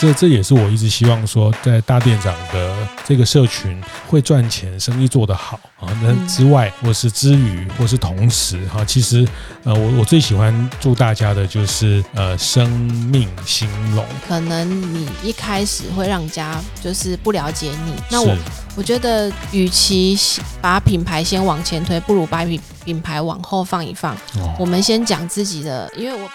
这这也是我一直希望说，在大店长的这个社群会赚钱，生意做得好啊。那之外，或是之余，或是同时哈，其实呃，我我最喜欢祝大家的就是呃，生命兴隆。可能你一开始会让人家就是不了解你，那我我觉得，与其把品牌先往前推，不如把品品牌往后放一放。哦，我们先讲自己的，因为我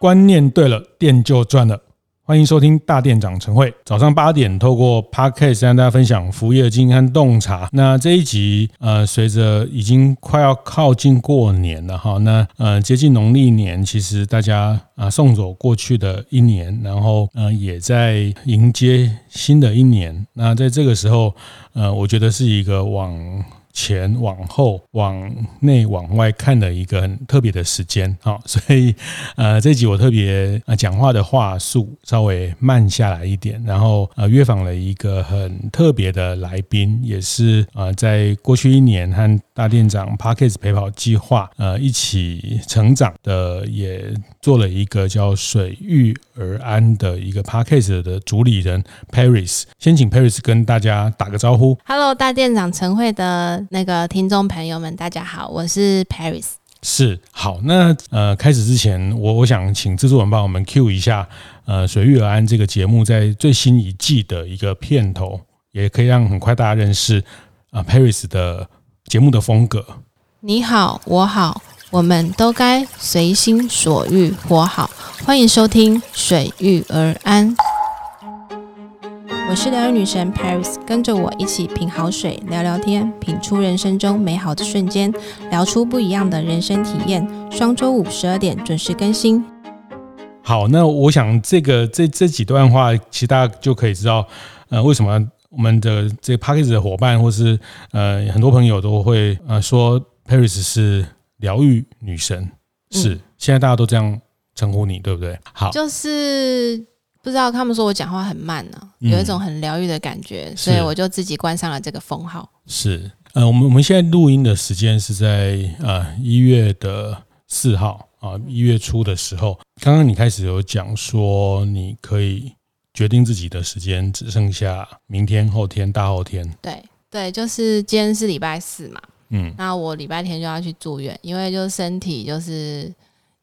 观念对了，店就赚了。欢迎收听大店长晨会，早上八点透过 Podcast 跟大家分享服务业经验和洞察。那这一集呃，随着已经快要靠近过年了哈，那呃接近农历年，其实大家啊送走过去的一年，然后呃也在迎接新的一年。那在这个时候，呃，我觉得是一个往。前往后往内往外看的一个很特别的时间，啊，所以呃这集我特别啊讲话的话术稍微慢下来一点，然后呃约访了一个很特别的来宾，也是啊在过去一年和大店长 Podcast 陪跑计划呃一起成长的，也做了一个叫水遇而安的一个 Podcast 的主理人 Paris，先请 Paris 跟大家打个招呼。Hello，大店长晨会的。那个听众朋友们，大家好，我是 Paris。是好，那呃，开始之前，我我想请制作人帮我们 cue 一下，呃，水遇而安这个节目在最新一季的一个片头，也可以让很快大家认识啊、呃、Paris 的节目的风格。你好，我好，我们都该随心所欲活好。欢迎收听水遇而安。我是疗愈女神 Paris，跟着我一起品好水，聊聊天，品出人生中美好的瞬间，聊出不一样的人生体验。双周五十二点准时更新。好，那我想这个这这几段话，其实大家就可以知道，呃，为什么我们的这个 Podcast 的伙伴，或是呃很多朋友都会呃说 Paris 是疗愈女神，是、嗯、现在大家都这样称呼你，对不对？好，就是。不知道他们说我讲话很慢呢、啊，有一种很疗愈的感觉、嗯，所以我就自己冠上了这个封号。是，呃，我们我们现在录音的时间是在呃一月的四号啊，一月初的时候。刚刚你开始有讲说，你可以决定自己的时间只剩下明天、后天、大后天。对对，就是今天是礼拜四嘛，嗯，那我礼拜天就要去住院，因为就是身体就是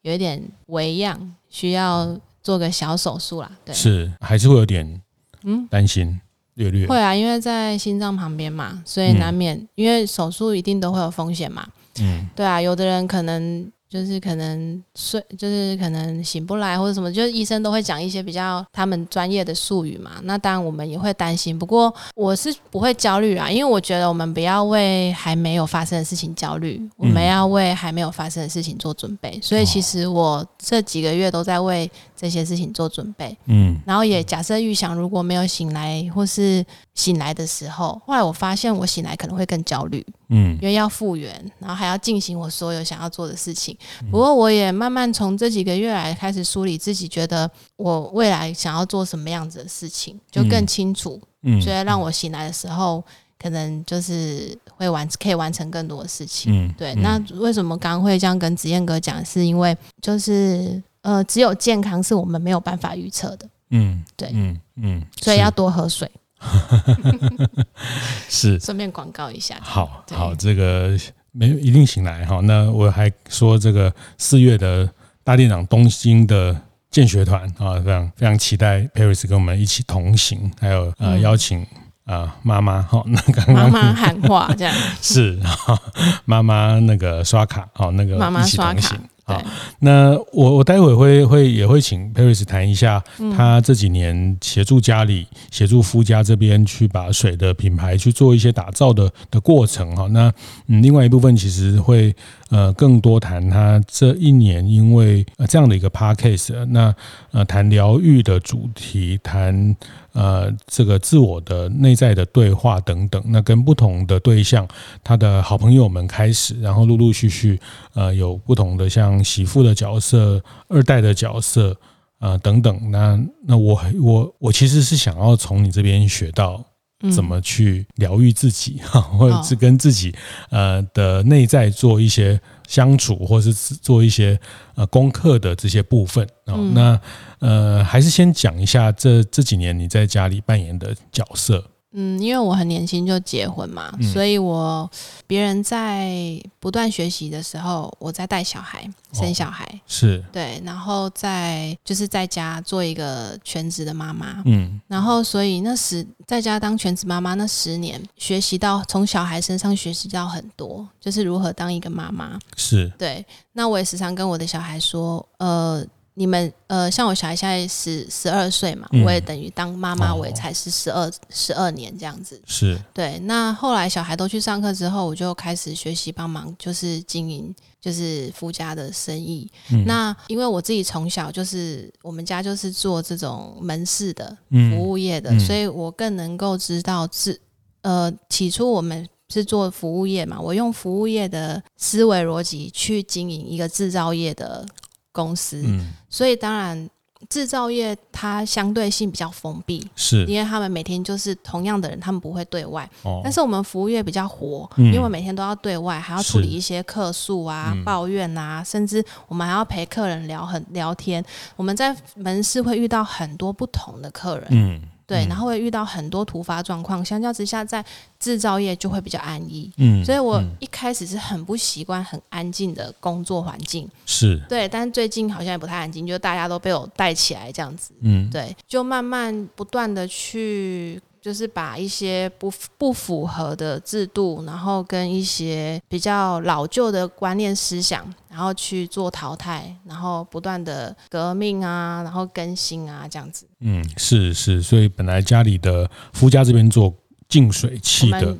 有一点微恙，需要。做个小手术啦，对，是还是会有点嗯担心，略略会啊，因为在心脏旁边嘛，所以难免、嗯、因为手术一定都会有风险嘛，嗯，对啊，有的人可能。就是可能睡，就是可能醒不来或者什么，就是医生都会讲一些比较他们专业的术语嘛。那当然我们也会担心，不过我是不会焦虑啊，因为我觉得我们不要为还没有发生的事情焦虑，我们要为还没有发生的事情做准备。所以其实我这几个月都在为这些事情做准备。嗯，然后也假设预想如果没有醒来或是醒来的时候，后来我发现我醒来可能会更焦虑。嗯，因为要复原，然后还要进行我所有想要做的事情。不过我也慢慢从这几个月来开始梳理自己，觉得我未来想要做什么样子的事情，就更清楚。嗯，所以让我醒来的时候，可能就是会完可以完成更多的事情。嗯，对。那为什么刚刚会这样跟子燕哥讲？是因为就是呃，只有健康是我们没有办法预测的。嗯，对。嗯嗯，所以要多喝水。是，顺便广告一下。好好，这个没有一定醒来哈。那我还说这个四月的大店长东京的建学团啊，非常非常期待 Paris 跟我们一起同行，还有呃邀请啊妈妈哈，那刚刚妈妈喊话这样 是妈妈那个刷卡哦，那个妈妈刷卡。好，那我我待会会会也会请 Paris 谈一下，他这几年协助家里、协助夫家这边去把水的品牌去做一些打造的的过程哈。那嗯，另外一部分其实会呃更多谈他这一年因为呃这样的一个 Podcast，那呃谈疗愈的主题谈。呃，这个自我的内在的对话等等，那跟不同的对象，他的好朋友们开始，然后陆陆续续，呃，有不同的像媳妇的角色、二代的角色，呃等等。那那我我我其实是想要从你这边学到怎么去疗愈自己，哈、嗯，或者是跟自己呃的内在做一些相处，或是做一些呃功课的这些部分啊。嗯、那呃，还是先讲一下这这几年你在家里扮演的角色。嗯，因为我很年轻就结婚嘛，嗯、所以我别人在不断学习的时候，我在带小孩、生小孩，哦、是。对，然后在就是在家做一个全职的妈妈，嗯，然后所以那时在家当全职妈妈那十年，学习到从小孩身上学习到很多，就是如何当一个妈妈，是。对。那我也时常跟我的小孩说，呃。你们呃，像我小孩现在十十二岁嘛，嗯、我也等于当妈妈，我也才是十二十二年这样子。是对。那后来小孩都去上课之后，我就开始学习帮忙，就是经营，就是夫家的生意。嗯、那因为我自己从小就是我们家就是做这种门市的服务业的，所以我更能够知道是呃，起初我们是做服务业嘛，我用服务业的思维逻辑去经营一个制造业的。公司，嗯、所以当然制造业它相对性比较封闭，是。因为他们每天就是同样的人，他们不会对外。哦、但是我们服务业比较活，嗯、因为每天都要对外，还要处理一些客诉啊、嗯、抱怨啊，甚至我们还要陪客人聊很聊天。我们在门市会遇到很多不同的客人，嗯。对，然后会遇到很多突发状况，相较之下，在制造业就会比较安逸。嗯，所以我一开始是很不习惯很安静的工作环境。是，对，但是最近好像也不太安静，就大家都被我带起来这样子。嗯，对，就慢慢不断的去。就是把一些不不符合的制度，然后跟一些比较老旧的观念思想，然后去做淘汰，然后不断的革命啊，然后更新啊，这样子。嗯，是是，所以本来家里的夫家这边做净水器的，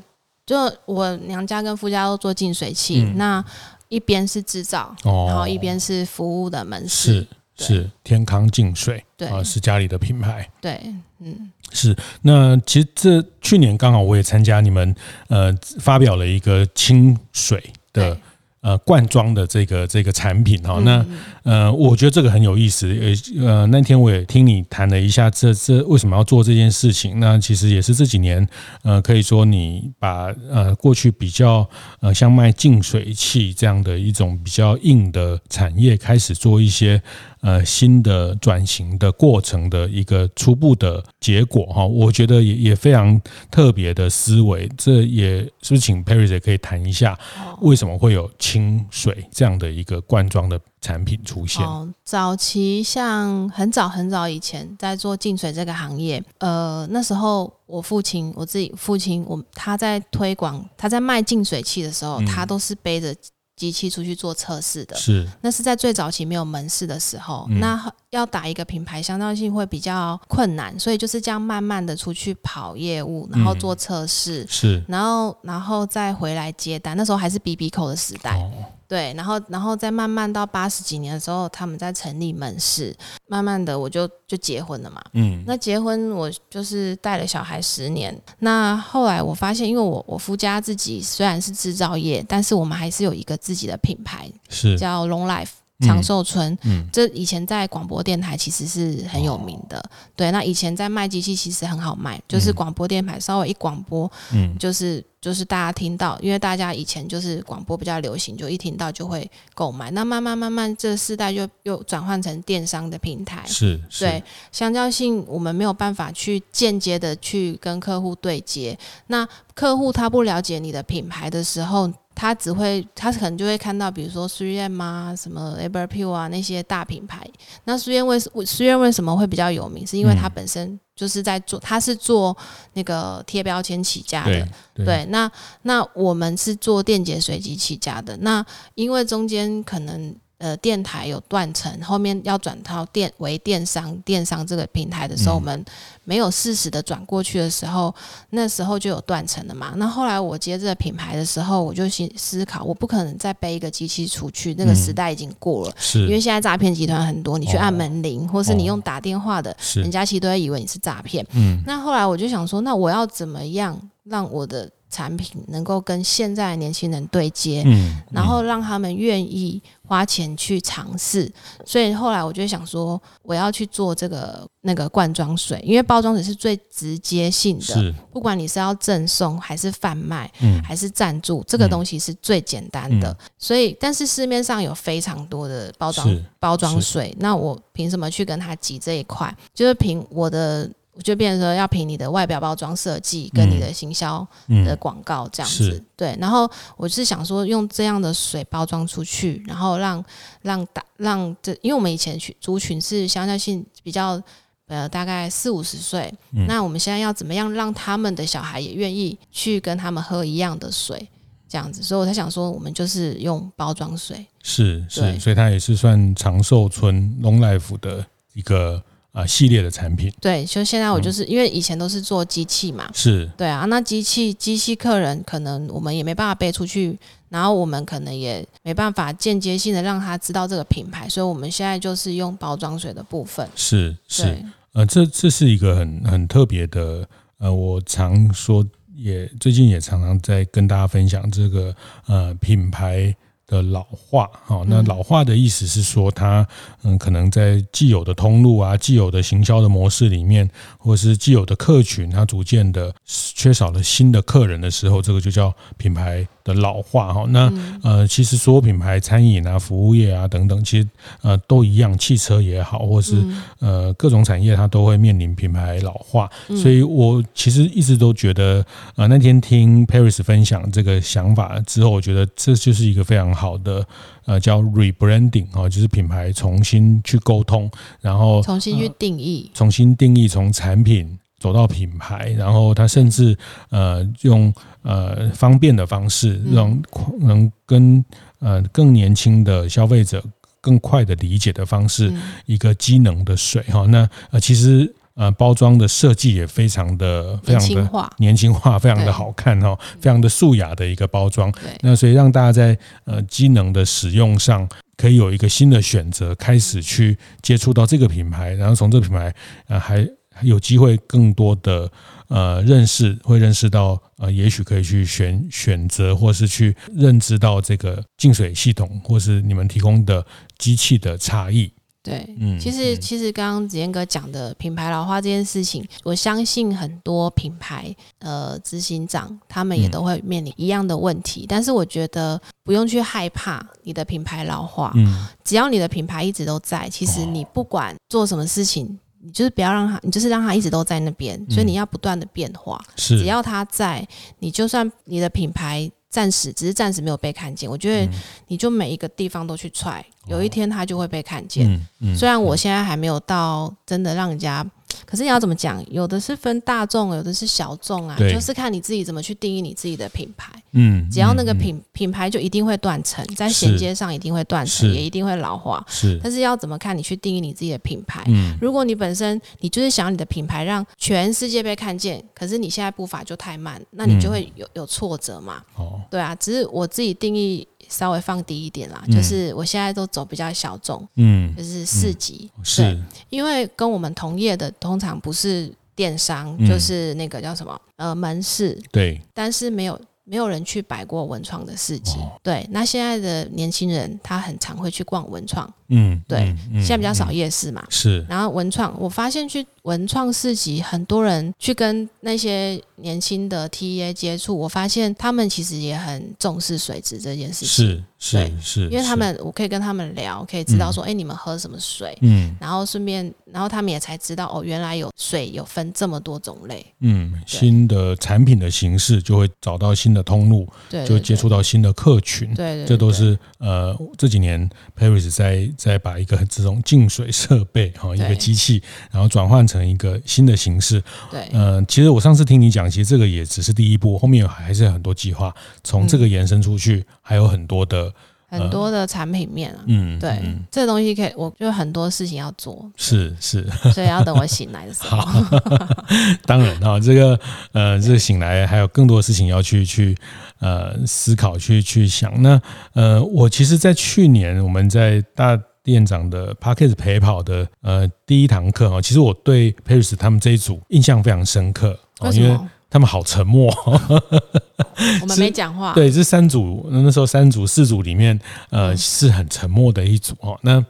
就我娘家跟夫家都做净水器，嗯、那一边是制造，哦、然后一边是服务的门市。是是天康净水，对啊，是家里的品牌。对，嗯，是。那其实这去年刚好我也参加你们呃发表了一个清水的。呃，罐装的这个这个产品哈，那呃，我觉得这个很有意思。呃呃，那天我也听你谈了一下，这这为什么要做这件事情？那其实也是这几年，呃，可以说你把呃过去比较呃像卖净水器这样的一种比较硬的产业，开始做一些。呃，新的转型的过程的一个初步的结果哈，我觉得也也非常特别的思维。这也是不是请 Perry 姐可以谈一下，为什么会有清水这样的一个罐装的产品出现？哦，早期像很早很早以前在做净水这个行业，呃，那时候我父亲，我自己父亲，我他在推广，他在卖净水器的时候，他都是背着。机器出去做测试的，是。那是在最早期没有门市的时候，嗯、那要打一个品牌，相当性会比较困难，所以就是这样慢慢的出去跑业务，然后做测试，嗯、是，然后然后再回来接单，那时候还是 BB Call 的时代。哦对，然后，然后再慢慢到八十几年的时候，他们在成立门市，慢慢的我就就结婚了嘛。嗯，那结婚我就是带了小孩十年。那后来我发现，因为我我夫家自己虽然是制造业，但是我们还是有一个自己的品牌，是叫 Long Life。长寿村，嗯，这以前在广播电台其实是很有名的，哦、对。那以前在卖机器其实很好卖，就是广播电台稍微一广播，嗯，就是就是大家听到，因为大家以前就是广播比较流行，就一听到就会购买。那慢慢慢慢，这世代就又转换成电商的平台，是，是对。相较性，我们没有办法去间接的去跟客户对接。那客户他不了解你的品牌的时候。他只会，他可能就会看到，比如说苏燕啊，什么 Everpure 啊那些大品牌。那苏燕为苏燕为什么会比较有名？是因为它本身就是在做，它是做那个贴标签起家的。对，那那我们是做电解水机起家的。那因为中间可能。呃，电台有断层，后面要转到电为电商，电商这个平台的时候，嗯、我们没有适时的转过去的时候，那时候就有断层了嘛。那后来我接这个品牌的时候，我就心思考，我不可能再背一个机器出去，那个时代已经过了。嗯、是，因为现在诈骗集团很多，你去按门铃，哦、或是你用打电话的，哦、人家其实都会以为你是诈骗。嗯，那后来我就想说，那我要怎么样让我的产品能够跟现在的年轻人对接，嗯，然后让他们愿意花钱去尝试。所以后来我就想说，我要去做这个那个罐装水，因为包装水是最直接性的，是不管你是要赠送还是贩卖，嗯，还是赞助，这个东西是最简单的。嗯、所以，但是市面上有非常多的包装包装水，那我凭什么去跟他挤这一块？就是凭我的。就变成说要凭你的外表包装设计跟你的行销的广告这样子，嗯嗯、对。然后我是想说用这样的水包装出去，然后让让打让这，因为我们以前群族群是相对性比较呃大概四五十岁，嗯、那我们现在要怎么样让他们的小孩也愿意去跟他们喝一样的水这样子？所以我才想说，我们就是用包装水，是是，所以它也是算长寿村 Long Life 的一个。啊，系列的产品。对，就现在我就是、嗯、因为以前都是做机器嘛，是。对啊，那机器机器客人可能我们也没办法背出去，然后我们可能也没办法间接性的让他知道这个品牌，所以我们现在就是用包装水的部分，是是，呃，这这是一个很很特别的，呃，我常说也最近也常常在跟大家分享这个呃品牌。的老化，好，那老化的意思是说，它嗯，可能在既有的通路啊、既有的行销的模式里面，或是既有的客群，它逐渐的缺少了新的客人的时候，这个就叫品牌的老化哈，那呃，其实所有品牌、餐饮啊、服务业啊等等，其实呃都一样，汽车也好，或是呃各种产业，它都会面临品牌老化。所以我其实一直都觉得，呃，那天听 Paris 分享这个想法之后，我觉得这就是一个非常好的呃叫 rebranding 啊，就是品牌重新去沟通，然后重新去定义，重新定义从产品。走到品牌，然后他甚至呃用呃方便的方式，让能跟呃更年轻的消费者更快的理解的方式，一个机能的水哈。那呃其实呃包装的设计也非常的非常的年轻化，非常的好看哈，非常的素雅的一个包装。那所以让大家在呃机能的使用上可以有一个新的选择，开始去接触到这个品牌，然后从这个品牌呃还。有机会更多的呃认识，会认识到呃，也许可以去选选择，或是去认知到这个净水系统，或是你们提供的机器的差异。对，嗯，其实其实刚刚子彦哥讲的品牌老化这件事情，我相信很多品牌呃执行长他们也都会面临一样的问题，嗯、但是我觉得不用去害怕你的品牌老化，嗯，只要你的品牌一直都在，其实你不管做什么事情。你就是不要让它，你就是让它一直都在那边，所以你要不断的变化。是，只要它在，你就算你的品牌暂时只是暂时没有被看见，我觉得你就每一个地方都去踹，有一天他就会被看见。虽然我现在还没有到真的让人家。可是你要怎么讲？有的是分大众，有的是小众啊，就是看你自己怎么去定义你自己的品牌。嗯，只要那个品品牌就一定会断层，在衔接上一定会断层，也一定会老化。是，但是要怎么看你去定义你自己的品牌？嗯，如果你本身你就是想你的品牌让全世界被看见，可是你现在步伐就太慢，那你就会有有挫折嘛。哦，对啊，只是我自己定义。稍微放低一点啦，就是我现在都走比较小众，嗯，就是四级，是，因为跟我们同业的通常不是电商，就是那个叫什么呃门市，对，但是没有。没有人去摆过文创的市集，哦、对。那现在的年轻人，他很常会去逛文创，嗯，对。嗯、现在比较少夜市嘛，是。然后文创，我发现去文创市集，很多人去跟那些年轻的 TA 接触，我发现他们其实也很重视水质这件事情，是。是是，因为他们我可以跟他们聊，可以知道说，哎、你们喝什么水？嗯，然后顺便，然后他们也才知道，哦，原来有水有分这么多种类。嗯，新的产品的形式就会找到新的通路，对，就接触到新的客群。对，对，这都是呃这几年 Paris 在在把一个这种净水设备哈一个机器，然后转换成一个新的形式。对，呃，其实我上次听你讲，其实这个也只是第一步，后面有还是有很多计划，从这个延伸出去，嗯、还有很多的。很多的产品面啊，嗯，对，嗯、这个东西可以，我就很多事情要做，是是，所以要等我醒来的时候。好 当然哈，这个呃，这个醒来还有更多的事情要去去呃思考，去去想。那呃，我其实，在去年我们在大店长的 Podcast 陪跑的呃第一堂课哈，其实我对 Paris 他们这一组印象非常深刻？因为他们好沉默。我们没讲话。对，这三组那时候三组四组里面，呃，是很沉默的一组哦。那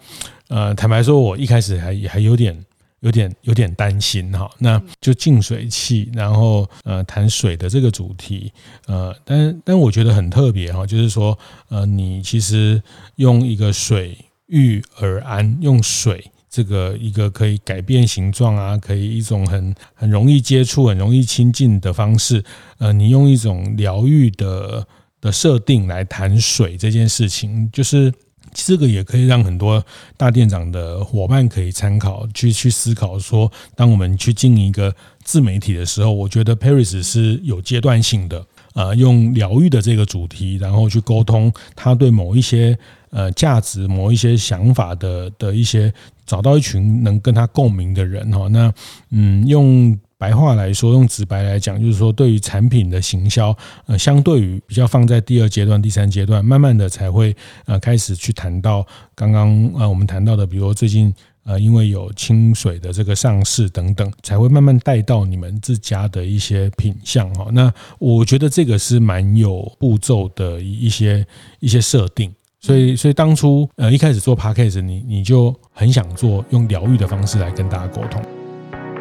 呃，坦白说，我一开始还还有点。有点有点担心哈，那就净水器，然后呃谈水的这个主题，呃，但但我觉得很特别哈，就是说呃你其实用一个水遇而安，用水这个一个可以改变形状啊，可以一种很很容易接触、很容易亲近的方式，呃，你用一种疗愈的的设定来谈水这件事情，就是。这个也可以让很多大店长的伙伴可以参考，去去思考说，当我们去经营一个自媒体的时候，我觉得 Paris 是有阶段性的，呃，用疗愈的这个主题，然后去沟通他对某一些呃价值、某一些想法的的一些，找到一群能跟他共鸣的人哈。那嗯，用。白话来说，用直白来讲，就是说，对于产品的行销，呃，相对于比较放在第二阶段、第三阶段，慢慢的才会呃开始去谈到刚刚呃我们谈到的，比如最近呃因为有清水的这个上市等等，才会慢慢带到你们自家的一些品相哈。那我觉得这个是蛮有步骤的一些一些设定，所以所以当初呃一开始做 p a c k a g e 你你就很想做用疗愈的方式来跟大家沟通。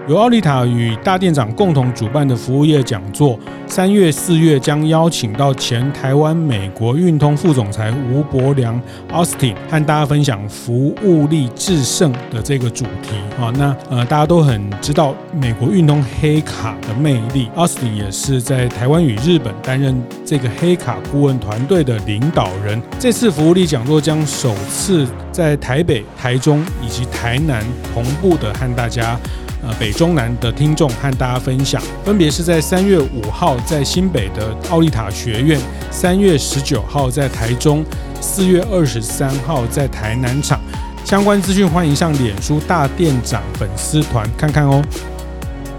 由奥利塔与大店长共同主办的服务业讲座，三月、四月将邀请到前台湾美国运通副总裁吴伯良 （Austin） 和大家分享服务力致胜的这个主题。啊，那呃，大家都很知道美国运通黑卡的魅力，Austin 也是在台湾与日本担任这个黑卡顾问团队的领导人。这次服务力讲座将首次在台北、台中以及台南同步的和大家。呃，北中南的听众和大家分享，分别是在三月五号在新北的奥利塔学院，三月十九号在台中，四月二十三号在台南场。相关资讯欢迎上脸书大店长粉丝团看看哦。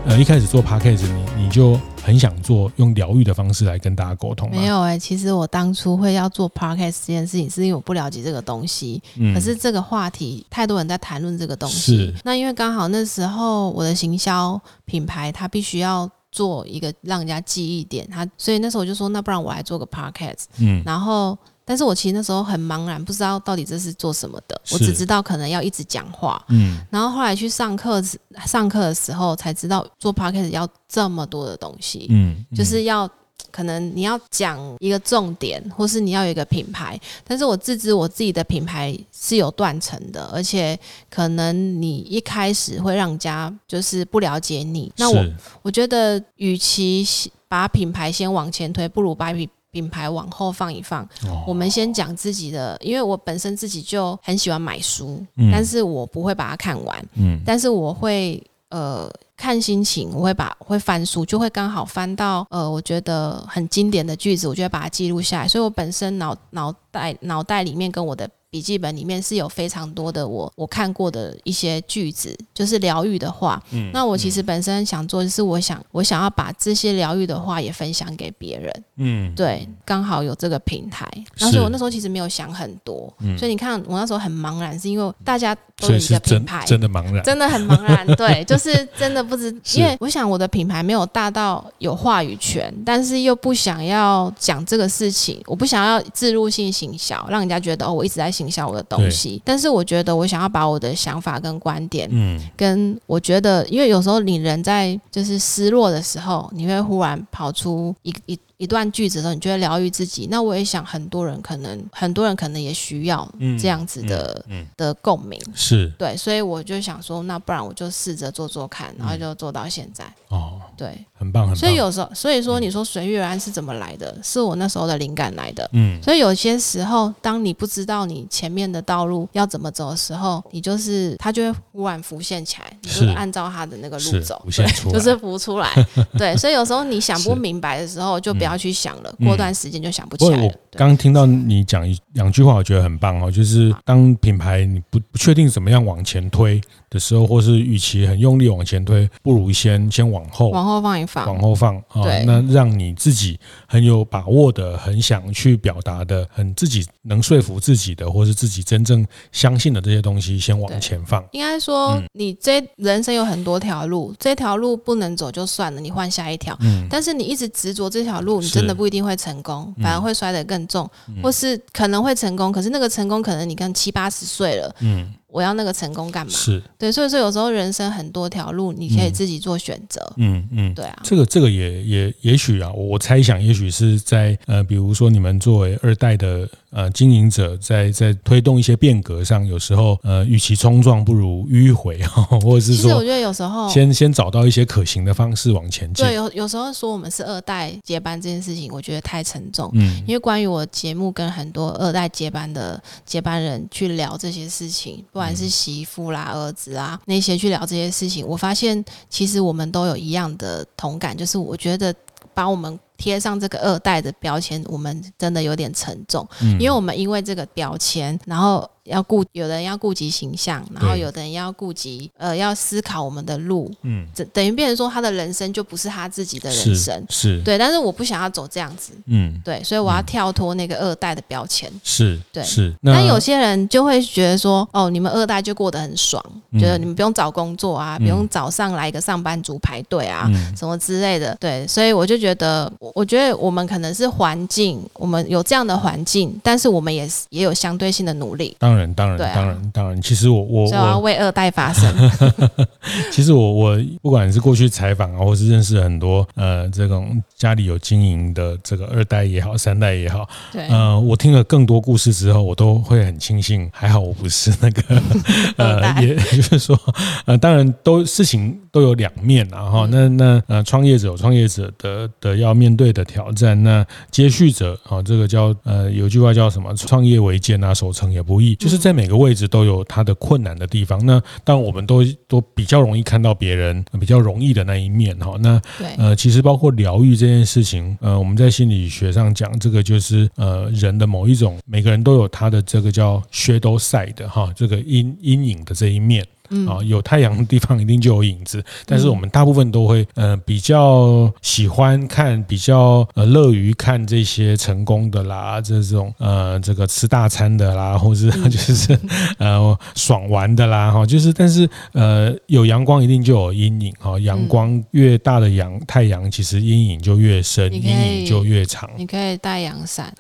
呃，一开始做 Podcast，你你就。很想做用疗愈的方式来跟大家沟通。没有哎、欸，其实我当初会要做 podcast 这件事情，是因为我不了解这个东西。嗯，可是这个话题太多人在谈论这个东西。是。那因为刚好那时候我的行销品牌，它必须要做一个让人家记忆点，它所以那时候我就说，那不然我来做个 podcast。嗯。然后。但是我其实那时候很茫然，不知道到底这是做什么的。我只知道可能要一直讲话，嗯，然后后来去上课，上课的时候才知道做 podcast 要这么多的东西，嗯，就是要可能你要讲一个重点，或是你要有一个品牌。但是我自知我自己的品牌是有断层的，而且可能你一开始会让人家就是不了解你。那我我觉得，与其把品牌先往前推，不如把品品牌往后放一放，哦、我们先讲自己的，因为我本身自己就很喜欢买书，嗯、但是我不会把它看完，嗯，但是我会呃看心情，我会把会翻书，就会刚好翻到呃我觉得很经典的句子，我就会把它记录下来，所以我本身脑脑袋脑袋里面跟我的。笔记本里面是有非常多的我我看过的一些句子，就是疗愈的话。嗯，那我其实本身想做的是，我想我想要把这些疗愈的话也分享给别人。嗯，对，刚好有这个平台。但是我那时候其实没有想很多，嗯，所以你看我那时候很茫然，是因为大家都有一个品牌，真的茫然，真的很茫然。对，就是真的不知，因为我想我的品牌没有大到有话语权，但是又不想要讲这个事情，我不想要自入性行销，让人家觉得哦，我一直在行。影响我的东西，但是我觉得我想要把我的想法跟观点，嗯，跟我觉得，因为有时候你人在就是失落的时候，你会忽然跑出一一。一段句子的时候，你就会疗愈自己。那我也想，很多人可能，很多人可能也需要这样子的、嗯嗯嗯、的共鸣。是对，所以我就想说，那不然我就试着做做看，然后就做到现在。哦，对，很棒，很棒。所以有时候，所以说你说随遇而安是怎么来的？嗯、是我那时候的灵感来的。嗯，所以有些时候，当你不知道你前面的道路要怎么走的时候，你就是它就会忽然浮现起来，你就按照它的那个路走，对，就是浮出来。对，所以有时候你想不明白的时候，就别。不要去想了，过段时间就想不起来刚听到你讲一两句话我觉得很棒哦，就是当品牌你不不确定怎么样往前推的时候，或是与其很用力往前推，不如先先往后，往后放一放，往后放啊。对，那让你自己很有把握的、很想去表达的、很自己能说服自己的，或是自己真正相信的这些东西，先往前放。应该说，你这人生有很多条路，这条路不能走就算了，你换下一条。嗯，但是你一直执着这条路，你真的不一定会成功，反而会摔得更重，或是可能会成功，可是那个成功可能你跟七八十岁了。嗯。我要那个成功干嘛？是对，所以说有时候人生很多条路，你可以自己做选择。嗯嗯，对啊，这个这个也也也许啊，我猜想也许是在呃，比如说你们作为二代的呃经营者在，在在推动一些变革上，有时候呃，与其冲撞，不如迂回，或者是说，其实我觉得有时候先先找到一些可行的方式往前进。对，有有时候说我们是二代接班这件事情，我觉得太沉重。嗯，因为关于我节目跟很多二代接班的接班人去聊这些事情，不管是媳妇。啦，儿子啊，那些去聊这些事情，我发现其实我们都有一样的同感，就是我觉得把我们贴上这个二代的标签，我们真的有点沉重，嗯，因为我们因为这个标签，然后。要顾有的人要顾及形象，然后有的人要顾及呃要思考我们的路，嗯，等等于变成说他的人生就不是他自己的人生，是，是对，但是我不想要走这样子，嗯，对，所以我要跳脱那个二代的标签，是，对，是。但有些人就会觉得说，哦，你们二代就过得很爽，嗯、觉得你们不用找工作啊，嗯、不用早上来一个上班族排队啊，嗯、什么之类的，对，所以我就觉得，我觉得我们可能是环境，我们有这样的环境，但是我们也是也有相对性的努力。当然，当然，对啊、当然，当然。其实我我我要为二代发声。其实我我不管是过去采访啊，或是认识很多呃这种家里有经营的这个二代也好，三代也好，对，呃，我听了更多故事之后，我都会很庆幸，还好我不是那个 呃，代也就是说，呃，当然都事情都有两面啊哈。那那呃，创业者有创业者的的要面对的挑战，那接续者啊，这个叫呃，有句话叫什么？创业维艰啊，守成也不易，就是在每个位置都有它的困难的地方。那但我们都都比较容易看到别人比较容易的那一面哈。那呃，其实包括疗愈这件事情，呃，我们在心理学上讲，这个就是呃人的某一种，每个人都有他的这个叫 shadow side 哈，这个阴阴影的这一面。嗯，啊，有太阳的地方一定就有影子，但是我们大部分都会，呃，比较喜欢看，比较呃乐于看这些成功的啦，这种呃这个吃大餐的啦，或是 就是呃爽玩的啦，哈，就是但是呃有阳光一定就有阴影，哈，阳光越大的阳太阳，其实阴影就越深，阴影就越长。你可以带阳伞，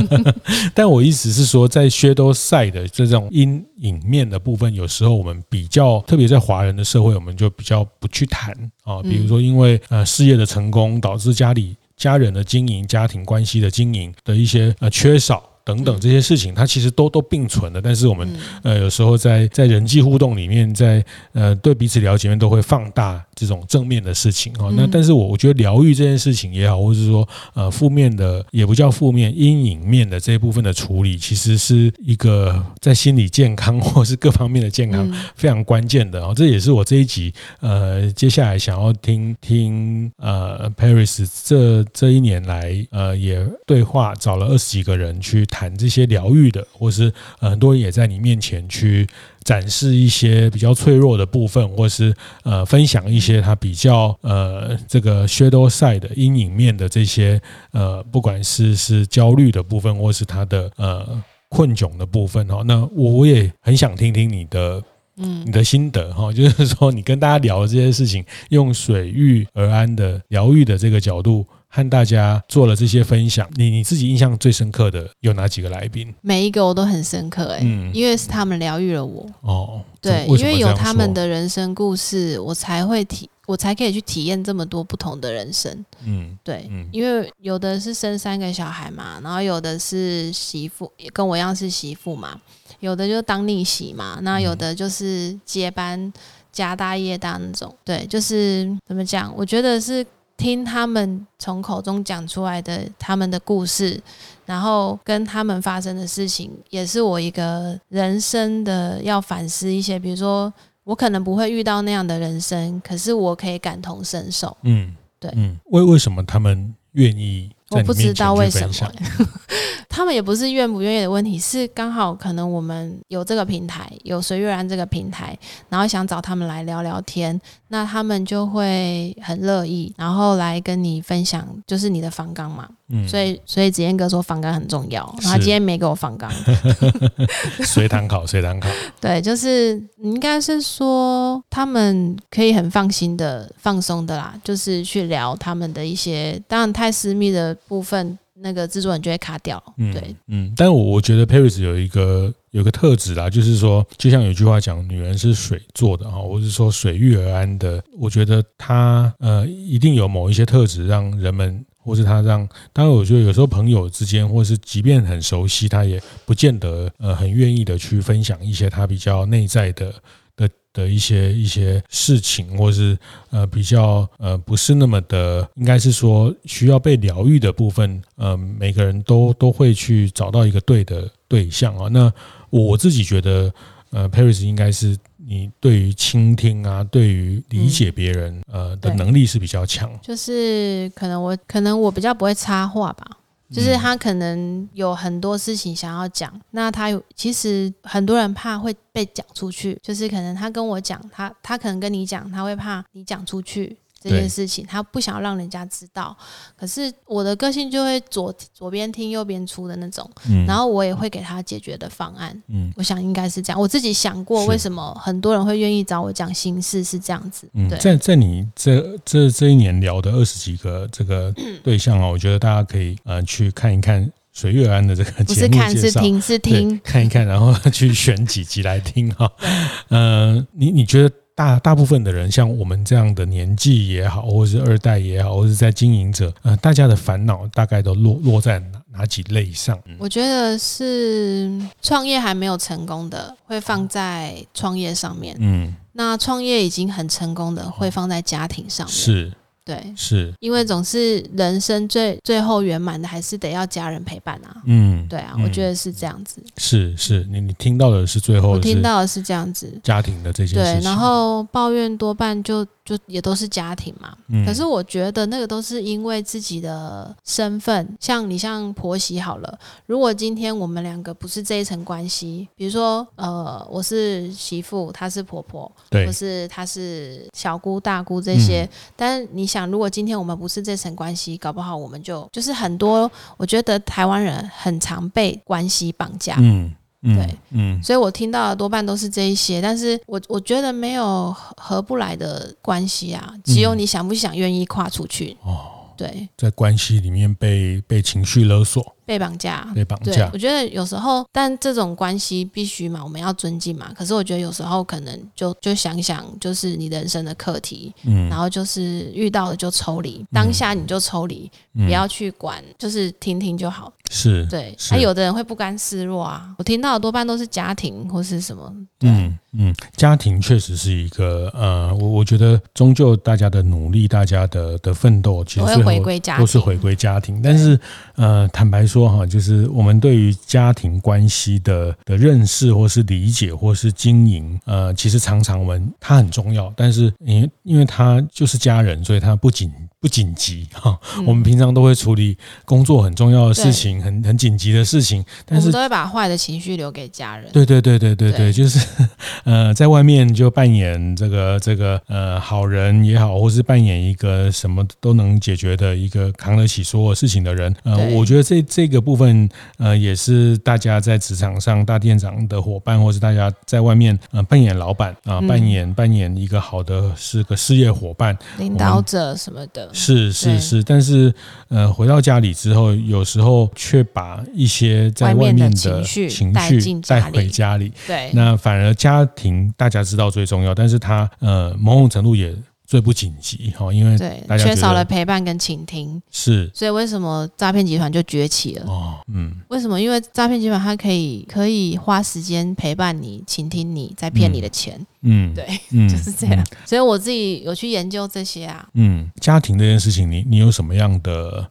但我意思是说，在 shadow side 的这种阴影面的部分，有时候我们比比较特别在华人的社会，我们就比较不去谈啊，比如说因为呃事业的成功导致家里家人的经营、家庭关系的经营的一些呃缺少。等等这些事情，它其实都都并存的。但是我们呃有时候在在人际互动里面，在呃对彼此了解面，都会放大这种正面的事情哈。那但是我我觉得疗愈这件事情也好，或者是说呃负面的也不叫负面，阴影面的这一部分的处理，其实是一个在心理健康或是各方面的健康非常关键的哦。这也是我这一集呃接下来想要听听呃 Paris 这这一年来呃也对话找了二十几个人去谈。谈这些疗愈的，或是呃很多人也在你面前去展示一些比较脆弱的部分，或是呃分享一些他比较呃这个 shadow side 的阴影面的这些呃不管是是焦虑的部分，或是他的呃困窘的部分哈。那我也很想听听你的嗯你的心得哈，就是说你跟大家聊的这些事情，用水遇而安的疗愈的这个角度。和大家做了这些分享，你你自己印象最深刻的有哪几个来宾？每一个我都很深刻哎、欸，嗯，因为是他们疗愈了我哦。对，为因为有他们的人生故事，我才会体，我才可以去体验这么多不同的人生。嗯，对，嗯，因为有的是生三个小孩嘛，然后有的是媳妇，跟我一样是媳妇嘛，有的就当逆袭嘛，那有的就是接班家大业大那种。对，就是怎么讲？我觉得是。听他们从口中讲出来的他们的故事，然后跟他们发生的事情，也是我一个人生的要反思一些。比如说，我可能不会遇到那样的人生，可是我可以感同身受。嗯，对。嗯，为为什么他们愿意我不知道为什么，他们也不是愿不愿意的问题，是刚好可能我们有这个平台，有随遇而安这个平台，然后想找他们来聊聊天，那他们就会很乐意，然后来跟你分享，就是你的房纲嘛。嗯，所以所以子燕哥说房纲很重要，然后他今天没给我房纲，随堂考，随堂考。对，就是应该是说他们可以很放心的、放松的啦，就是去聊他们的一些，当然太私密的部分，那个制作人就会卡掉。嗯、对，嗯，但我我觉得 Paris 有一个有个特质啦，就是说，就像有句话讲，女人是水做的哈，或是说随遇而安的。我觉得她呃，一定有某一些特质，让人们。或是她让，当然我觉得有时候朋友之间，或是即便很熟悉，他也不见得呃很愿意的去分享一些他比较内在的的的一些一些事情，或是呃比较呃不是那么的，应该是说需要被疗愈的部分，呃每个人都都会去找到一个对的对象啊。那我自己觉得，呃，Paris 应该是。你对于倾听啊，对于理解别人，呃的能力是比较强。就是可能我可能我比较不会插话吧，就是他可能有很多事情想要讲，那他有其实很多人怕会被讲出去，就是可能他跟我讲，他他可能跟你讲，他会怕你讲出去。这件事情，他不想要让人家知道，可是我的个性就会左左边听右边出的那种，嗯，然后我也会给他解决的方案，嗯，我想应该是这样。我自己想过，为什么很多人会愿意找我讲心事是这样子。嗯，在在你这这这一年聊的二十几个这个 对象啊，我觉得大家可以呃去看一看随遇而安的这个节目介绍，不是看是听是听，看一看，然后 去选几集来听哈。嗯、呃，你你觉得？大大部分的人，像我们这样的年纪也好，或是二代也好，或是在经营者，呃，大家的烦恼大概都落落在哪哪几类上？我觉得是创业还没有成功的，会放在创业上面。嗯，那创业已经很成功的，会放在家庭上面。是。对，是因为总是人生最最后圆满的，还是得要家人陪伴啊。嗯，对啊，我觉得是这样子。是是，你你听到的是最后，我听到的是这样子，家庭的这些事情。对，然后抱怨多半就。就也都是家庭嘛，可是我觉得那个都是因为自己的身份，像你像婆媳好了，如果今天我们两个不是这一层关系，比如说呃我是媳妇，她是婆婆，或是她是小姑大姑这些，但是你想，如果今天我们不是这层关系，搞不好我们就就是很多，我觉得台湾人很常被关系绑架，嗯。对，嗯，所以我听到的多半都是这一些，但是我我觉得没有合不来的关系啊，只有你想不想愿意跨出去。哦，对，在关系里面被被情绪勒索。被绑架，被绑架。我觉得有时候，但这种关系必须嘛，我们要尊敬嘛。可是我觉得有时候可能就就想想，就是你人生的课题，嗯，然后就是遇到了就抽离，当下你就抽离，嗯，不要去管，就是听听就好。是，对。还有的人会不甘示弱啊，我听到的多半都是家庭或是什么。嗯嗯，家庭确实是一个呃，我我觉得终究大家的努力，大家的的奋斗，其实会回归家庭，都是回归家庭。但是呃，坦白说。说哈，就是我们对于家庭关系的的认识，或是理解，或是经营，呃，其实常常我们它很重要，但是因因为它就是家人，所以它不仅。不紧急哈，我们平常都会处理工作很重要的事情，很很紧急的事情，但是我们都会把坏的情绪留给家人。对对对对对对，就是 呃，在外面就扮演这个这个呃好人也好，或是扮演一个什么都能解决的一个扛得起所有事情的人。呃，我觉得这这个部分呃也是大家在职场上大店长的伙伴，或是大家在外面呃扮演老板啊，扮演扮演一个好的是个事业伙伴、领导者什么的。是是是，但是呃，回到家里之后，有时候却把一些在外面的情绪带回家里。对，那反而家庭大家知道最重要，但是他呃，某种程度也。最不紧急哈，因为大家缺少了陪伴跟倾听，是，所以为什么诈骗集团就崛起了？哦，嗯，为什么？因为诈骗集团它可以可以花时间陪伴你、倾听你，在骗你的钱，嗯，对，嗯，就是这样。所以我自己有去研究这些啊，嗯，家庭这件事情，你你有什么样的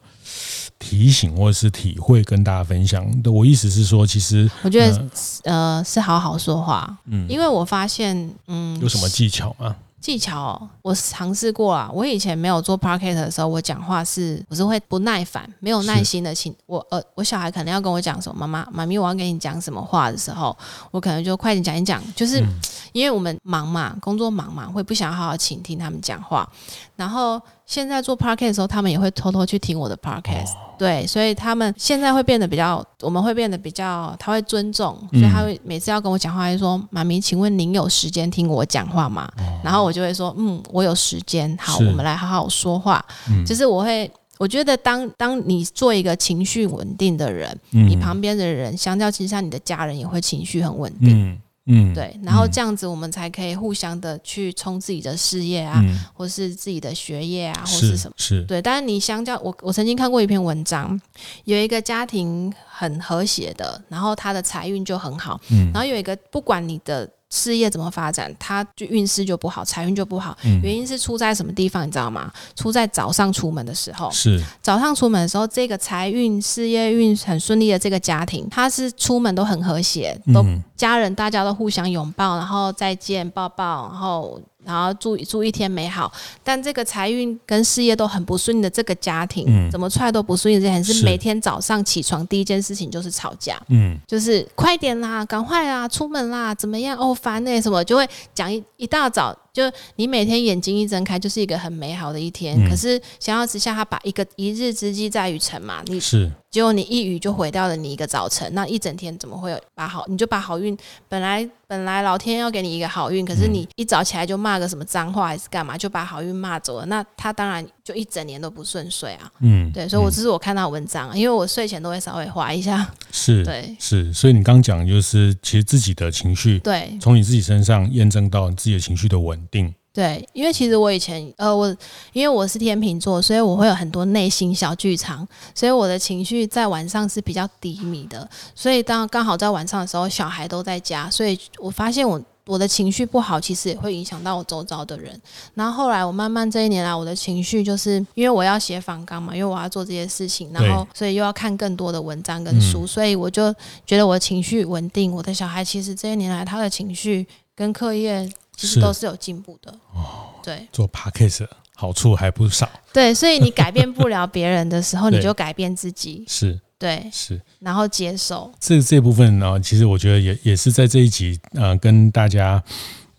提醒或者是体会跟大家分享？我意思是说，其实我觉得呃是好好说话，嗯，因为我发现，嗯，有什么技巧吗？技巧哦，我尝试过啊。我以前没有做 parket 的时候，我讲话是我是会不耐烦、没有耐心的请。请我呃，我小孩可能要跟我讲什么，妈妈、妈咪，我要跟你讲什么话的时候，我可能就快点讲一讲。就是、嗯、因为我们忙嘛，工作忙嘛，会不想好好倾听他们讲话。然后现在做 podcast 的时候，他们也会偷偷去听我的 podcast，哦。对，所以他们现在会变得比较，我们会变得比较，他会尊重，所以他会每次要跟我讲话，就说：“妈咪，请问您有时间听我讲话吗？”哦、然后我就会说：“嗯，我有时间。好，我们来好好说话。嗯”就是我会，我觉得当当你做一个情绪稳定的人，嗯、你旁边的人相较之下，你的家人也会情绪很稳定。嗯嗯，对，然后这样子我们才可以互相的去冲自己的事业啊，嗯、或是自己的学业啊，或是什么，是，对。但是你相较我，我曾经看过一篇文章，有一个家庭很和谐的，然后他的财运就很好，嗯，然后有一个不管你的。事业怎么发展，他就运势就不好，财运就不好。嗯、原因是出在什么地方，你知道吗？出在早上出门的时候。是早上出门的时候，这个财运、事业运很顺利的这个家庭，他是出门都很和谐，都家人大家都互相拥抱，然后再见抱抱，然后。然后祝祝一天美好，但这个财运跟事业都很不顺利的这个家庭，嗯、怎么出来都不顺这还是每天早上起床第一件事情就是吵架，嗯，就是快点啦，赶快啦，出门啦，怎么样？哦，烦呢、欸，什么就会讲一一大早。就你每天眼睛一睁开，就是一个很美好的一天。嗯、可是想要之下，他把一个一日之计在于晨嘛，你是结果你一语就毁掉了你一个早晨，那一整天怎么会有把好？你就把好运本来本来老天要给你一个好运，可是你一早起来就骂个什么脏话还是干嘛，就把好运骂走了。那他当然就一整年都不顺遂啊。嗯，对，所以我这是我看到文章，因为我睡前都会稍微划一下。是，对，是。所以你刚讲就是，其实自己的情绪，对，从你自己身上验证到你自己的情绪的稳。定对，因为其实我以前呃，我因为我是天秤座，所以我会有很多内心小剧场，所以我的情绪在晚上是比较低迷的。所以当刚好在晚上的时候，小孩都在家，所以我发现我我的情绪不好，其实也会影响到我周遭的人。然后后来我慢慢这一年来，我的情绪就是因为我要写访纲嘛，因为我要做这些事情，然后所以又要看更多的文章跟书，所以我就觉得我的情绪稳定。我的小孩其实这一年来他的情绪跟课业。其实都是有进步的哦。对，做 Podcast 好处还不少。对，所以你改变不了别人的时候，你就改变自己。是，对，是，然后接受。这这部分呢，其实我觉得也也是在这一集呃，跟大家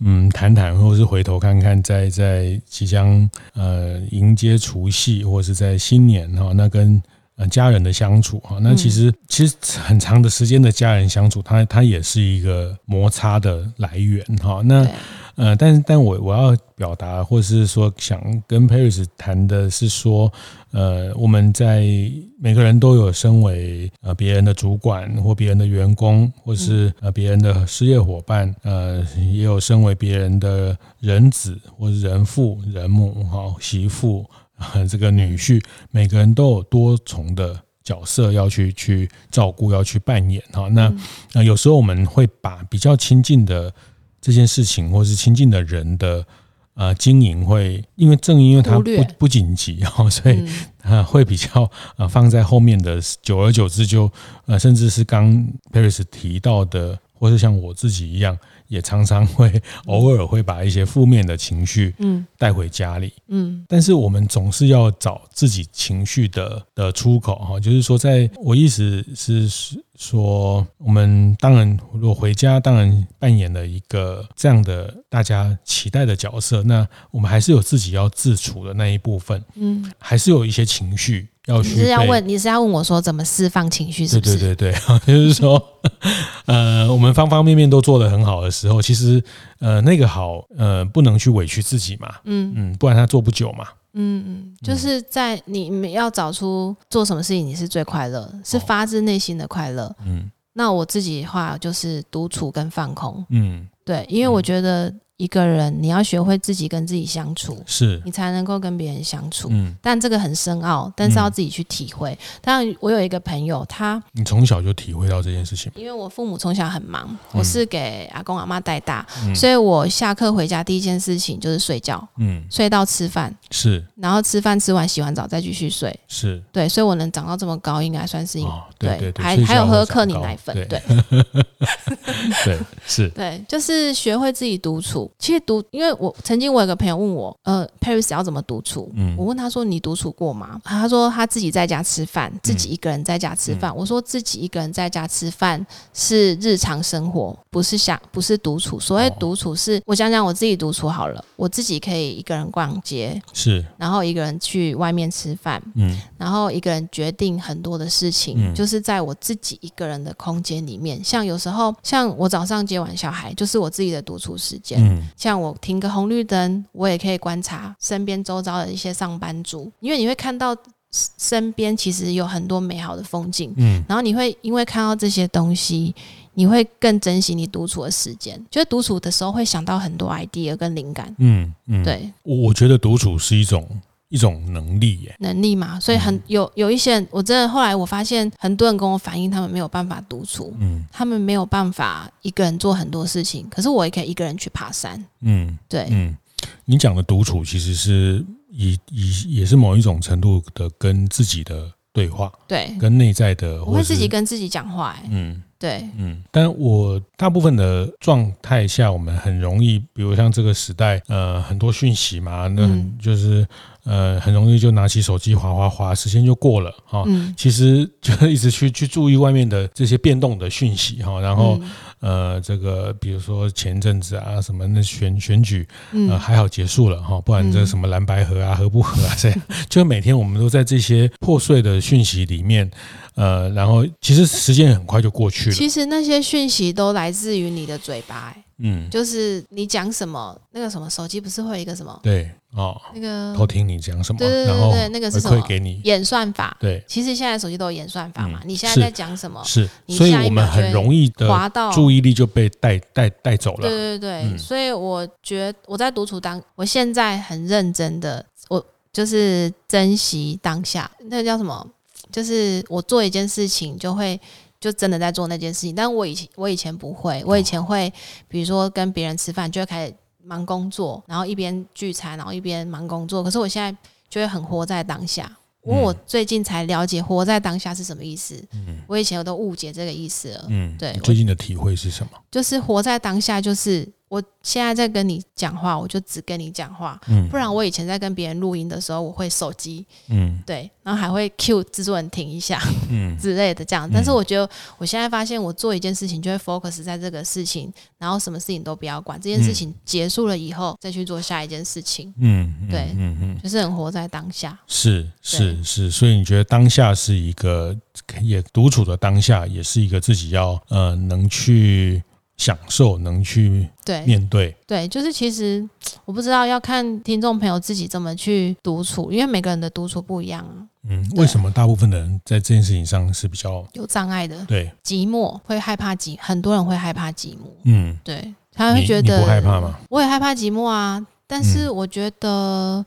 嗯谈谈，或者是回头看看在，在在即将呃迎接除夕，或者是在新年哈，那跟。呃，家人的相处哈，那其实其实很长的时间的家人相处，它它也是一个摩擦的来源哈。那呃，但是但我我要表达，或是说想跟 Paris 谈的是说，呃，我们在每个人都有身为呃别人的主管或别人的员工，或是呃别人的事业伙伴，呃，也有身为别人的人子或是人父人母哈媳妇。这个女婿，每个人都有多重的角色要去去照顾，要去扮演哈。那那有时候我们会把比较亲近的这件事情，或是亲近的人的呃经营，会因为正因为它不不紧急哈，所以啊会比较呃放在后面的，久而久之就呃甚至是刚 Paris 提到的，或是像我自己一样。也常常会偶尔会把一些负面的情绪嗯。带回家里。嗯，但是我们总是要找自己情绪的的出口哈，就是说，在我意思是说，我们当然如果回家，当然扮演了一个这样的大家期待的角色，那我们还是有自己要自处的那一部分嗯，还是有一些情绪。要你是要问，你是要问我说怎么释放情绪？是不是？对对对对，就是说，呃，我们方方面面都做得很好的时候，其实，呃，那个好，呃，不能去委屈自己嘛，嗯嗯，不然他做不久嘛，嗯嗯，就是在你要找出做什么事情你是最快乐，是发自内心的快乐，嗯，那我自己的话就是独处跟放空，嗯，对，因为我觉得。一个人，你要学会自己跟自己相处，是。你才能够跟别人相处。嗯，但这个很深奥，但是要自己去体会。但我有一个朋友，他你从小就体会到这件事情，因为我父母从小很忙，我是给阿公阿妈带大，所以我下课回家第一件事情就是睡觉，嗯，睡到吃饭是，然后吃饭吃完洗完澡再继续睡，是。对，所以我能长到这么高，应该算是对对对，还还有喝克宁奶粉，对。对 是，对，就是学会自己独处。处，其实独，因为我曾经我有个朋友问我，呃，Paris 要怎么独处？嗯，我问他说，你独处过吗？他说他自己在家吃饭，自己一个人在家吃饭。嗯、我说自己一个人在家吃饭是日常生活，不是想不是独处。所谓独处是，我讲讲我自己独处好了，我自己可以一个人逛街，是，然后一个人去外面吃饭，嗯，然后一个人决定很多的事情，嗯、就是在我自己一个人的空间里面。像有时候，像我早上接完小孩，就是我自己的独处时间。嗯，像我停个红绿灯，我也可以观察身边周遭的一些上班族，因为你会看到身边其实有很多美好的风景。嗯，然后你会因为看到这些东西，你会更珍惜你独处的时间。觉得独处的时候会想到很多 idea 跟灵感。嗯嗯，对，我我觉得独处是一种。一种能力耶，能力嘛，所以很有有一些人，我真的后来我发现，很多人跟我反映，他们没有办法独处，嗯，他们没有办法一个人做很多事情，可是我也可以一个人去爬山，嗯，对，嗯，你讲的独处其实是以以也是某一种程度的跟自己的对话，对，跟内在的，我会自己跟自己讲话，嗯。对，嗯，但我大部分的状态下，我们很容易，比如像这个时代，呃，很多讯息嘛，那就是、嗯、呃，很容易就拿起手机划划划，时间就过了哈。嗯、其实就一直去去注意外面的这些变动的讯息哈，然后、嗯、呃，这个比如说前阵子啊，什么那选选举，呃，还好结束了哈，不然这什么蓝白合啊，合不合啊，这样，就每天我们都在这些破碎的讯息里面。呃，然后其实时间很快就过去了。其实那些讯息都来自于你的嘴巴，嗯，就是你讲什么，那个什么手机不是会有一个什么？对哦，那个偷听你讲什么，对对对对，那个是什么？给你演算法。对，其实现在手机都有演算法嘛，你现在在讲什么？是，所以我们很容易的滑到注意力就被带带带走了。对对对，所以我觉得我在独处当，我现在很认真的，我就是珍惜当下，那个叫什么？就是我做一件事情，就会就真的在做那件事情。但我以前我以前不会，我以前会，比如说跟别人吃饭，就会开始忙工作，然后一边聚餐，然后一边忙工作。可是我现在就会很活在当下。因为我最近才了解“活在当下”是什么意思。嗯，我以前我都误解这个意思了。嗯，对。最近的体会是什么？就是活在当下，就是。我现在在跟你讲话，我就只跟你讲话，嗯，不然我以前在跟别人录音的时候，我会手机，嗯，对，然后还会 cue 制作人停一下，嗯，之类的这样。但是我觉得我现在发现，我做一件事情就会 focus 在这个事情，然后什么事情都不要管，这件事情结束了以后再去做下一件事情，嗯，对，嗯嗯，就是很活在当下。是是是，所以你觉得当下是一个也独处的当下，也是一个自己要呃能去。享受能去对面对，对，对，就是其实我不知道要看听众朋友自己怎么去独处，因为每个人的独处不一样啊。嗯，为什么大部分的人在这件事情上是比较有障碍的？对，寂寞会害怕寂，很多人会害怕寂寞。嗯，对，他会觉得不害怕吗？我也害怕寂寞啊，但是我觉得，嗯、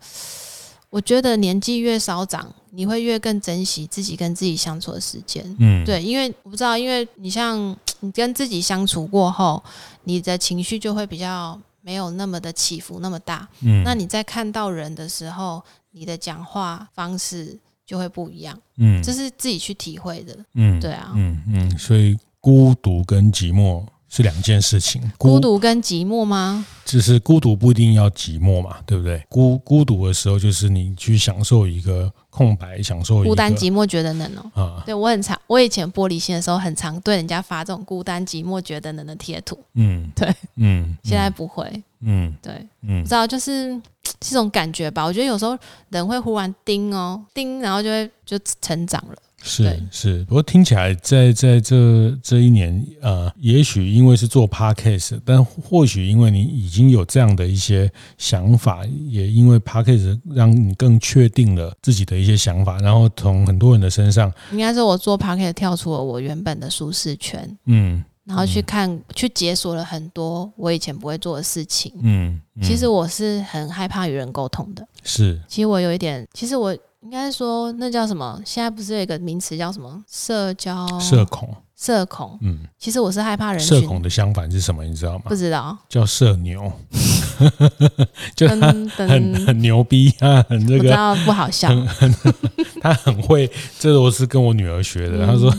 我觉得年纪越少长，你会越更珍惜自己跟自己相处的时间。嗯，对，因为我不知道，因为你像。你跟自己相处过后，你的情绪就会比较没有那么的起伏那么大。嗯，那你在看到人的时候，你的讲话方式就会不一样。嗯，这是自己去体会的。嗯，对啊。嗯嗯，所以孤独跟寂寞。是两件事情，孤独跟寂寞吗？就是孤独不一定要寂寞嘛，对不对？孤孤独的时候，就是你去享受一个空白，享受一个孤单寂寞觉得冷哦。啊，对我很常，我以前玻璃心的时候，很常对人家发这种孤单寂寞觉得冷的贴图。嗯，对，嗯，现在不会。嗯，对，嗯，不知道就是这种感觉吧。我觉得有时候人会忽然叮哦叮，然后就会就成长了。是是，不过听起来在在这这一年，呃，也许因为是做 Podcast，但或许因为你已经有这样的一些想法，也因为 Podcast 让你更确定了自己的一些想法，然后从很多人的身上，应该是我做 Podcast 跳出了我原本的舒适圈，嗯，然后去看、嗯、去解锁了很多我以前不会做的事情，嗯，嗯。其实我是很害怕与人沟通的，是，其实我有一点，其实我。应该说，那叫什么？现在不是有一个名词叫什么？社交社恐。社恐。嗯，其实我是害怕人。社恐的相反是什么？你知道吗？不知道。叫社牛。就他很很牛逼啊，很这个，不知道不好笑。他很会，这个我是跟我女儿学的。他说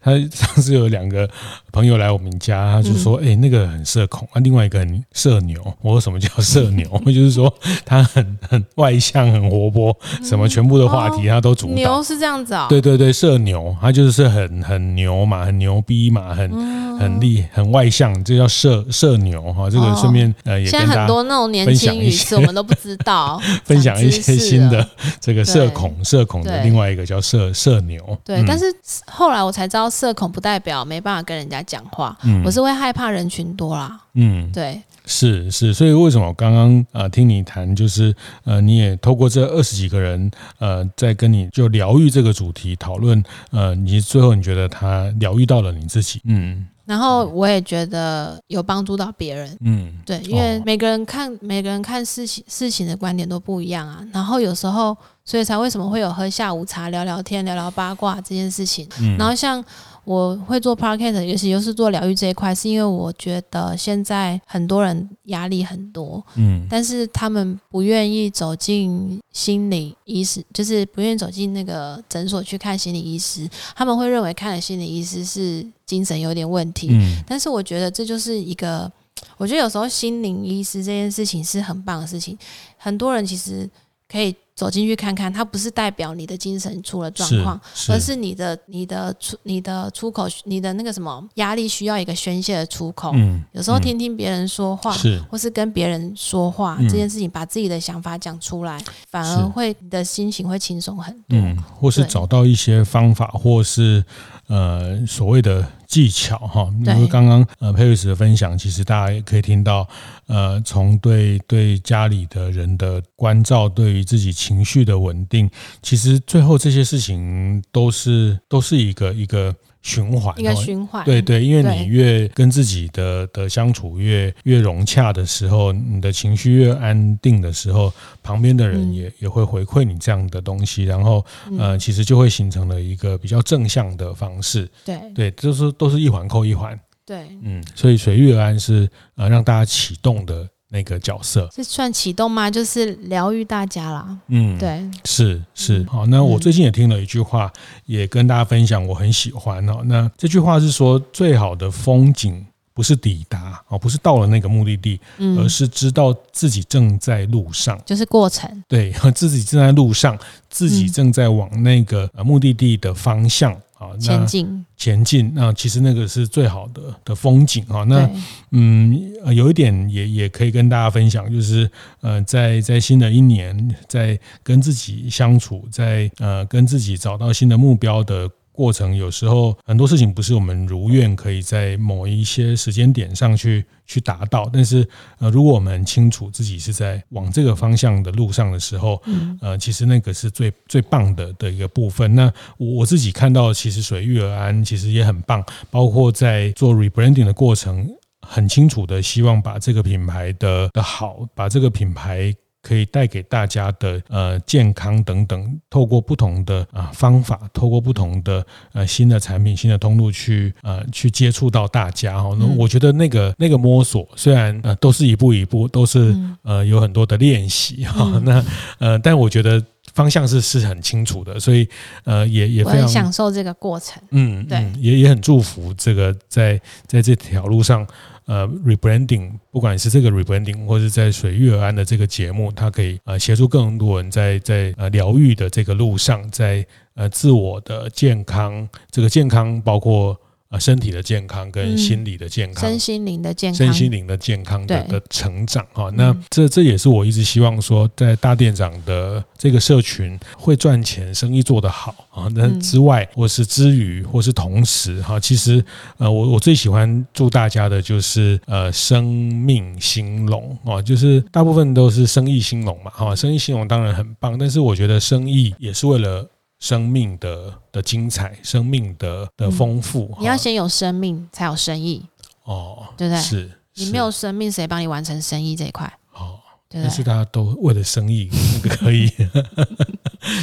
他上次有两个朋友来我们家，他就说：“哎，那个很社恐啊，另外一个很社牛。”我说：“什么叫社牛？就是说他很很外向，很活泼，什么全部的话题他都主导。牛是这样子啊？对对对，社牛，他就是很很牛嘛，很牛逼嘛，很很厉，很外向，这叫社社牛哈。这个顺便呃也跟大家分享一些，我们都不知道，分享一些新的这个社恐社恐的。另外一个叫社社牛，对，但是后来我才知道，社恐不代表没办法跟人家讲话，嗯我是会害怕人群多啦。嗯，对，是是，所以为什么我刚刚呃听你谈，就是呃你也透过这二十几个人呃在跟你就疗愈这个主题讨论，呃，你最后你觉得他疗愈到了你自己，嗯。然后我也觉得有帮助到别人，嗯，对，因为每个人看、哦、每个人看事情事情的观点都不一样啊。然后有时候，所以才为什么会有喝下午茶、聊聊天、聊聊八卦这件事情。嗯、然后像。我会做 podcast，尤其又是做疗愈这一块，是因为我觉得现在很多人压力很多，嗯，但是他们不愿意走进心理医师，就是不愿意走进那个诊所去看心理医师，他们会认为看了心理医师是精神有点问题，嗯，但是我觉得这就是一个，我觉得有时候心灵医师这件事情是很棒的事情，很多人其实可以。走进去看看，它不是代表你的精神出了状况，是是而是你的、你的出、你的出口、你的那个什么压力需要一个宣泄的出口。嗯，有时候听听别人说话，是或是跟别人说话、嗯、这件事情，把自己的想法讲出来，反而会你的心情会轻松很多。嗯，或是找到一些方法，或是。呃，所谓的技巧哈，因为刚刚呃佩瑞斯的分享，其实大家也可以听到，呃，从对对家里的人的关照，对于自己情绪的稳定，其实最后这些事情都是都是一个一个。循环，一个循环，对对，因为你越跟自己的的相处越越融洽的时候，你的情绪越安定的时候，旁边的人也、嗯、也会回馈你这样的东西，然后呃，其实就会形成了一个比较正向的方式。对对，就是都是一环扣一环。对，嗯，所以随遇而安是呃让大家启动的。那个角色是算启动吗？就是疗愈大家啦。嗯，对，是是。好，那我最近也听了一句话，也跟大家分享，我很喜欢哦。那这句话是说，最好的风景不是抵达哦，不是到了那个目的地，而是知道自己正在路上，就是过程。对，自己正在路上，自己正在往那个目的地的方向。好，前进，前进，那其实那个是最好的的风景啊。那嗯，有一点也也可以跟大家分享，就是呃，在在新的一年，在跟自己相处，在呃跟自己找到新的目标的。过程有时候很多事情不是我们如愿可以在某一些时间点上去去达到，但是呃，如果我们很清楚自己是在往这个方向的路上的时候，呃，其实那个是最最棒的的一个部分。那我自己看到，其实水遇而安其实也很棒，包括在做 rebranding 的过程，很清楚的希望把这个品牌的的好，把这个品牌。可以带给大家的呃健康等等，透过不同的啊方法，透过不同的呃新的产品、新的通路去呃去接触到大家哈。那我觉得那个那个摸索，虽然呃都是一步一步，都是呃有很多的练习哈。那呃，但我觉得方向是是很清楚的，所以呃也也非常享受这个过程。嗯，对，也也很祝福这个在在这条路上。呃，rebranding，不管是这个 rebranding，或是在水遇而安的这个节目，它可以呃协助更多人在在呃疗愈的这个路上，在呃自我的健康，这个健康包括。啊，身体的健康跟心理的健康，身心灵的健康，身心灵的健康的的成长哈。那这这也是我一直希望说，在大店长的这个社群会赚钱，生意做得好啊。那之外，或是之余，或是同时哈，其实呃，我我最喜欢祝大家的就是呃，生命兴隆啊，就是大部分都是生意兴隆嘛哈。生意兴隆当然很棒，但是我觉得生意也是为了。生命的的精彩，生命的的丰富，嗯。你要先有生命，才有生意。哦，对不对？是，你没有生命，谁帮你完成生意这一块？哦，对，但是大家都为了生意，可 以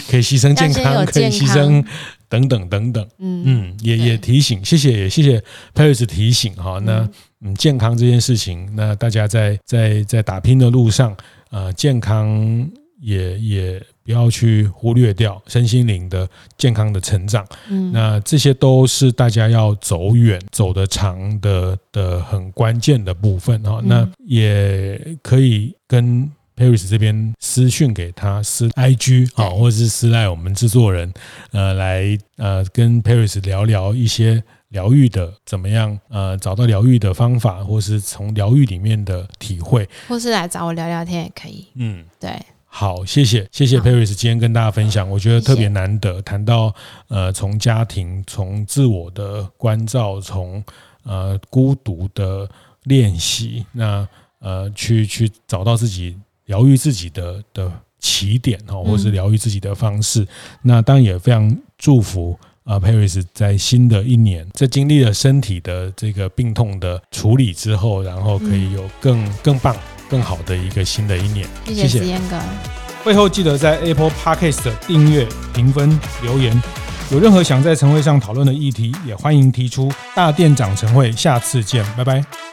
可以牺牲健康，可以牺牲。等等等等，嗯嗯，也也提醒，谢谢也谢谢 Paris 提醒哈。那嗯，健康这件事情，那大家在在在打拼的路上，呃，健康也也不要去忽略掉身心灵的健康的成长。嗯，那这些都是大家要走远、走得长的的很关键的部分哈。那也可以跟。Paris 这边私讯给他私 IG 啊，或者是私赖我们制作人，呃，来呃跟 Paris 聊聊一些疗愈的怎么样，呃，找到疗愈的方法，或是从疗愈里面的体会，或是来找我聊聊天也可以。嗯，对，好，谢谢，谢谢 Paris 今天跟大家分享，我觉得特别难得谈到呃从家庭、从自我的关照、从呃孤独的练习，那呃去去找到自己。疗愈自己的的起点哈，或是疗愈自己的方式。嗯、那当然也非常祝福啊，Paris 在新的一年，在经历了身体的这个病痛的处理之后，然后可以有更更棒、更好的一个新的一年。谢谢燕哥。会后记得在 Apple Podcast 订阅、评分、留言。有任何想在晨会上讨论的议题，也欢迎提出。大店长晨会，下次见，拜拜。